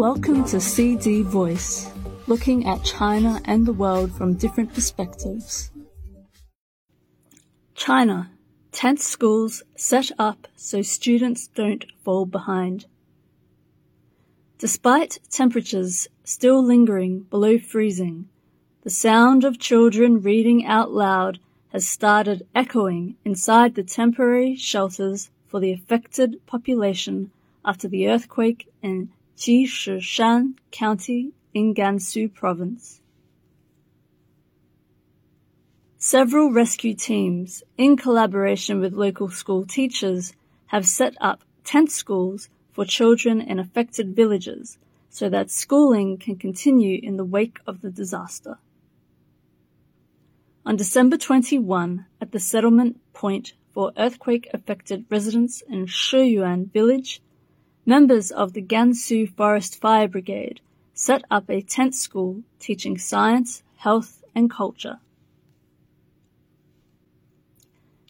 Welcome to CD Voice, looking at China and the world from different perspectives. China, tent schools set up so students don't fall behind. Despite temperatures still lingering below freezing, the sound of children reading out loud has started echoing inside the temporary shelters for the affected population after the earthquake in Jishishan County in Gansu Province. Several rescue teams, in collaboration with local school teachers, have set up tent schools for children in affected villages so that schooling can continue in the wake of the disaster. On December 21, at the settlement point for earthquake affected residents in Shiyuan village, Members of the Gansu Forest Fire Brigade set up a tent school teaching science, health and culture.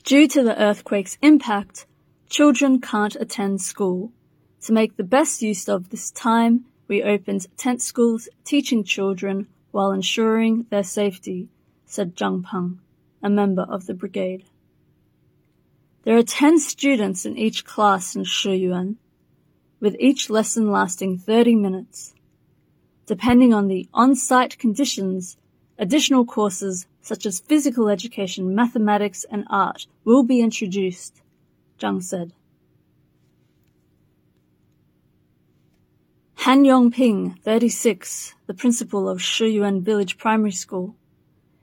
Due to the earthquake's impact, children can't attend school. To make the best use of this time, we opened tent schools teaching children while ensuring their safety, said Zhang Peng, a member of the brigade. There are 10 students in each class in Shiyuan, with each lesson lasting 30 minutes. Depending on the on-site conditions, additional courses such as physical education, mathematics and art will be introduced, Zhang said. Han Yongping, 36, the principal of Shiyuan Village Primary School,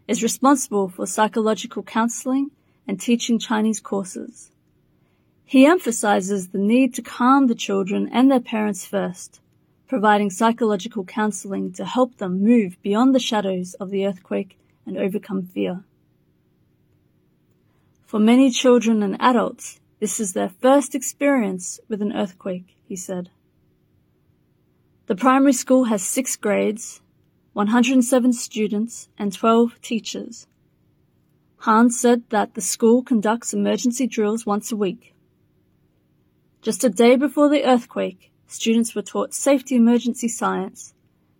is responsible for psychological counseling and teaching Chinese courses. He emphasizes the need to calm the children and their parents first, providing psychological counseling to help them move beyond the shadows of the earthquake and overcome fear. For many children and adults, this is their first experience with an earthquake, he said. The primary school has six grades, 107 students, and 12 teachers. Hans said that the school conducts emergency drills once a week. Just a day before the earthquake, students were taught safety emergency science,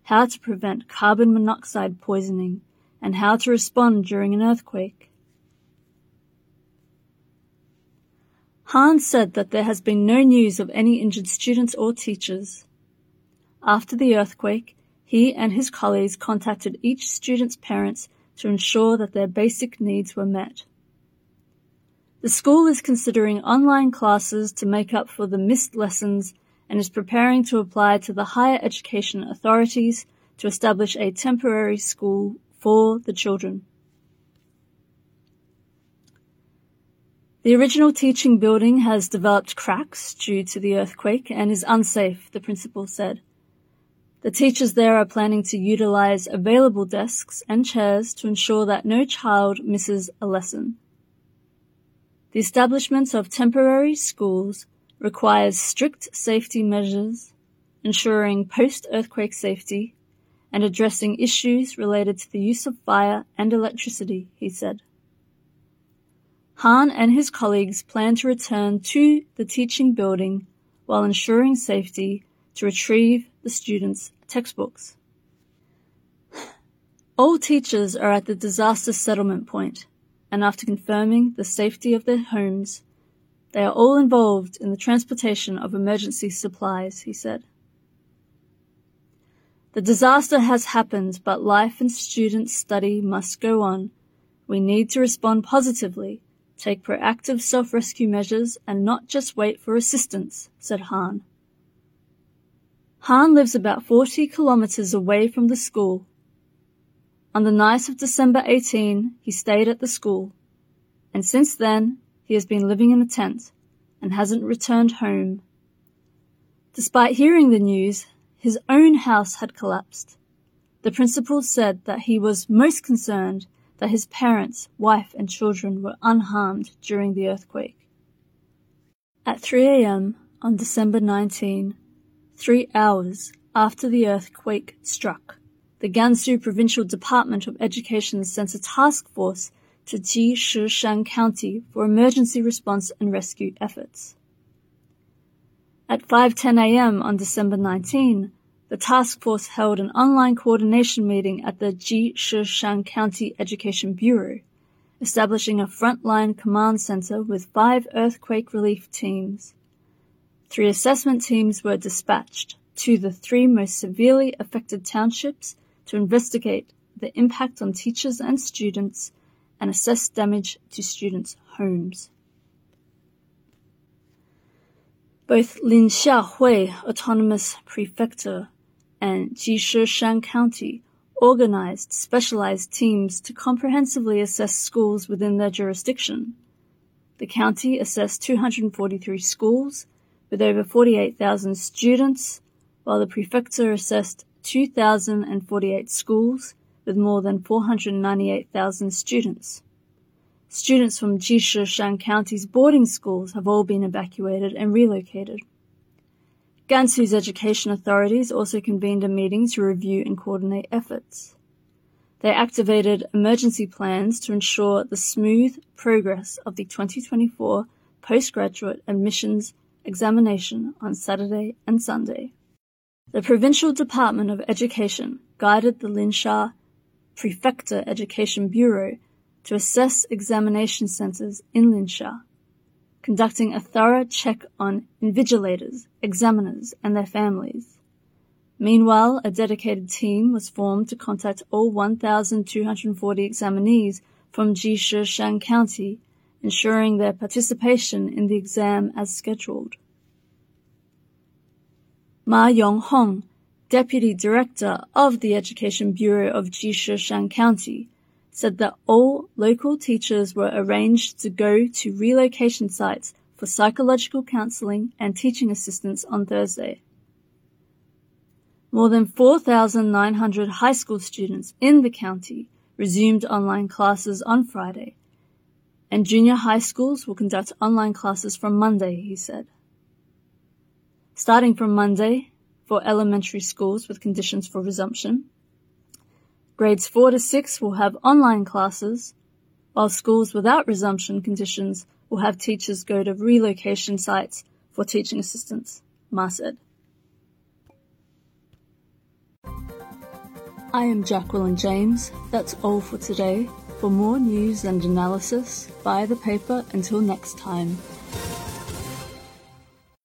how to prevent carbon monoxide poisoning, and how to respond during an earthquake. Han said that there has been no news of any injured students or teachers. After the earthquake, he and his colleagues contacted each student's parents to ensure that their basic needs were met. The school is considering online classes to make up for the missed lessons and is preparing to apply to the higher education authorities to establish a temporary school for the children. The original teaching building has developed cracks due to the earthquake and is unsafe, the principal said. The teachers there are planning to utilize available desks and chairs to ensure that no child misses a lesson. The establishment of temporary schools requires strict safety measures, ensuring post-earthquake safety, and addressing issues related to the use of fire and electricity, he said. Han and his colleagues plan to return to the teaching building while ensuring safety to retrieve the students' textbooks. All teachers are at the disaster settlement point and after confirming the safety of their homes, they are all involved in the transportation of emergency supplies, he said. The disaster has happened, but life and student study must go on. We need to respond positively, take proactive self-rescue measures, and not just wait for assistance, said Han. Han lives about 40 kilometers away from the school on the night of December 18, he stayed at the school, and since then he has been living in a tent and hasn't returned home. Despite hearing the news, his own house had collapsed. The principal said that he was most concerned that his parents, wife and children were unharmed during the earthquake. At 3 a.m. on December 19, three hours after the earthquake struck, the Gansu Provincial Department of Education sent a task force to Jishishan County for emergency response and rescue efforts. At 5:10 a.m. on December 19, the task force held an online coordination meeting at the Jishishan County Education Bureau, establishing a frontline command center with five earthquake relief teams. Three assessment teams were dispatched to the three most severely affected townships to investigate the impact on teachers and students and assess damage to students' homes. Both Linxia Hui Autonomous Prefecture and Jishishan County organized specialized teams to comprehensively assess schools within their jurisdiction. The county assessed 243 schools with over 48,000 students, while the prefecture assessed 2,048 schools with more than 498,000 students. Students from Jishishan County's boarding schools have all been evacuated and relocated. Gansu's education authorities also convened a meeting to review and coordinate efforts. They activated emergency plans to ensure the smooth progress of the 2024 postgraduate admissions examination on Saturday and Sunday. The Provincial Department of Education guided the Linxia Prefecture Education Bureau to assess examination centers in Linxia conducting a thorough check on invigilators, examiners, and their families. Meanwhile, a dedicated team was formed to contact all 1,240 examinees from Jishishan County, ensuring their participation in the exam as scheduled. Ma Yonghong, Deputy Director of the Education Bureau of Jishishan County, said that all local teachers were arranged to go to relocation sites for psychological counseling and teaching assistance on Thursday. More than 4,900 high school students in the county resumed online classes on Friday, and junior high schools will conduct online classes from Monday, he said. Starting from Monday, for elementary schools with conditions for resumption, Grades 4 to 6 will have online classes, while schools without resumption conditions will have teachers go to relocation sites for teaching assistants, Ma said. I am Jacqueline James. That's all for today. For more news and analysis, buy the paper until next time.